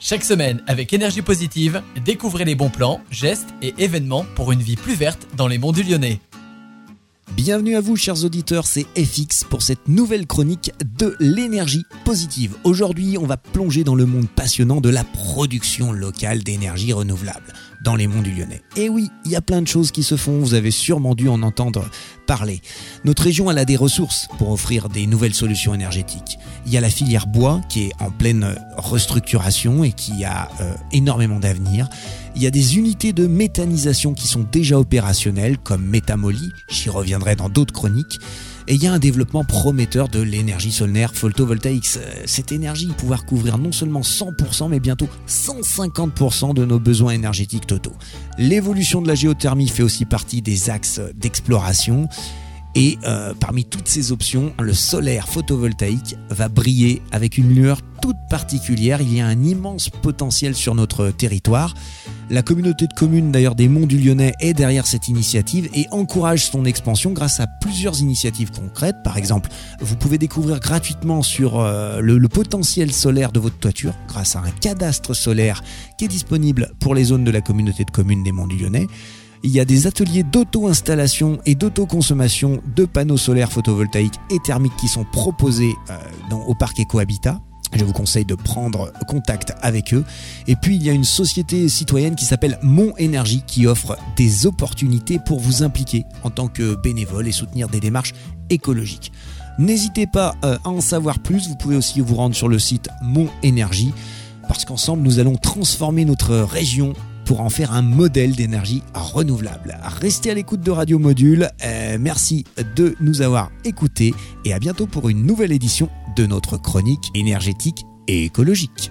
Chaque semaine, avec énergie positive, découvrez les bons plans, gestes et événements pour une vie plus verte dans les monts du Lyonnais. Bienvenue à vous, chers auditeurs, c'est FX pour cette nouvelle chronique de l'énergie positive. Aujourd'hui, on va plonger dans le monde passionnant de la production locale d'énergie renouvelable dans les monts du Lyonnais. Et oui, il y a plein de choses qui se font, vous avez sûrement dû en entendre parler. Notre région, a des ressources pour offrir des nouvelles solutions énergétiques. Il y a la filière bois qui est en pleine restructuration et qui a euh, énormément d'avenir. Il y a des unités de méthanisation qui sont déjà opérationnelles, comme Métamoly, j'y reviendrai dans d'autres chroniques. Et il y a un développement prometteur de l'énergie solaire photovoltaïque. Cette énergie pouvoir couvrir non seulement 100%, mais bientôt 150% de nos besoins énergétiques totaux. L'évolution de la géothermie fait aussi partie des axes d'exploration. Et euh, parmi toutes ces options, le solaire photovoltaïque va briller avec une lueur toute particulière. Il y a un immense potentiel sur notre territoire. La communauté de communes d'ailleurs des Monts du Lyonnais est derrière cette initiative et encourage son expansion grâce à plusieurs initiatives concrètes. Par exemple, vous pouvez découvrir gratuitement sur euh, le, potentiel solaire de votre toiture grâce à un cadastre solaire qui est disponible pour les zones de la communauté de communes des Monts du Lyonnais. Il y a des ateliers d'auto-installation et d'auto-consommation de panneaux solaires photovoltaïques et thermiques qui sont proposés euh, dans, au parc EcoHabitat. Je vous conseille de prendre contact avec eux. Et puis il y a une société citoyenne qui s'appelle Mon Énergie qui offre des opportunités pour vous impliquer en tant que bénévole et soutenir des démarches écologiques. N'hésitez pas euh, à en savoir plus, vous pouvez aussi vous rendre sur le site Mon Énergie parce qu'ensemble nous allons transformer notre région pour en faire un modèle d'énergie renouvelable. Restez à l'écoute de Radio Module. Euh, merci de nous avoir écoutés et à bientôt pour une nouvelle édition de notre chronique énergétique et écologique.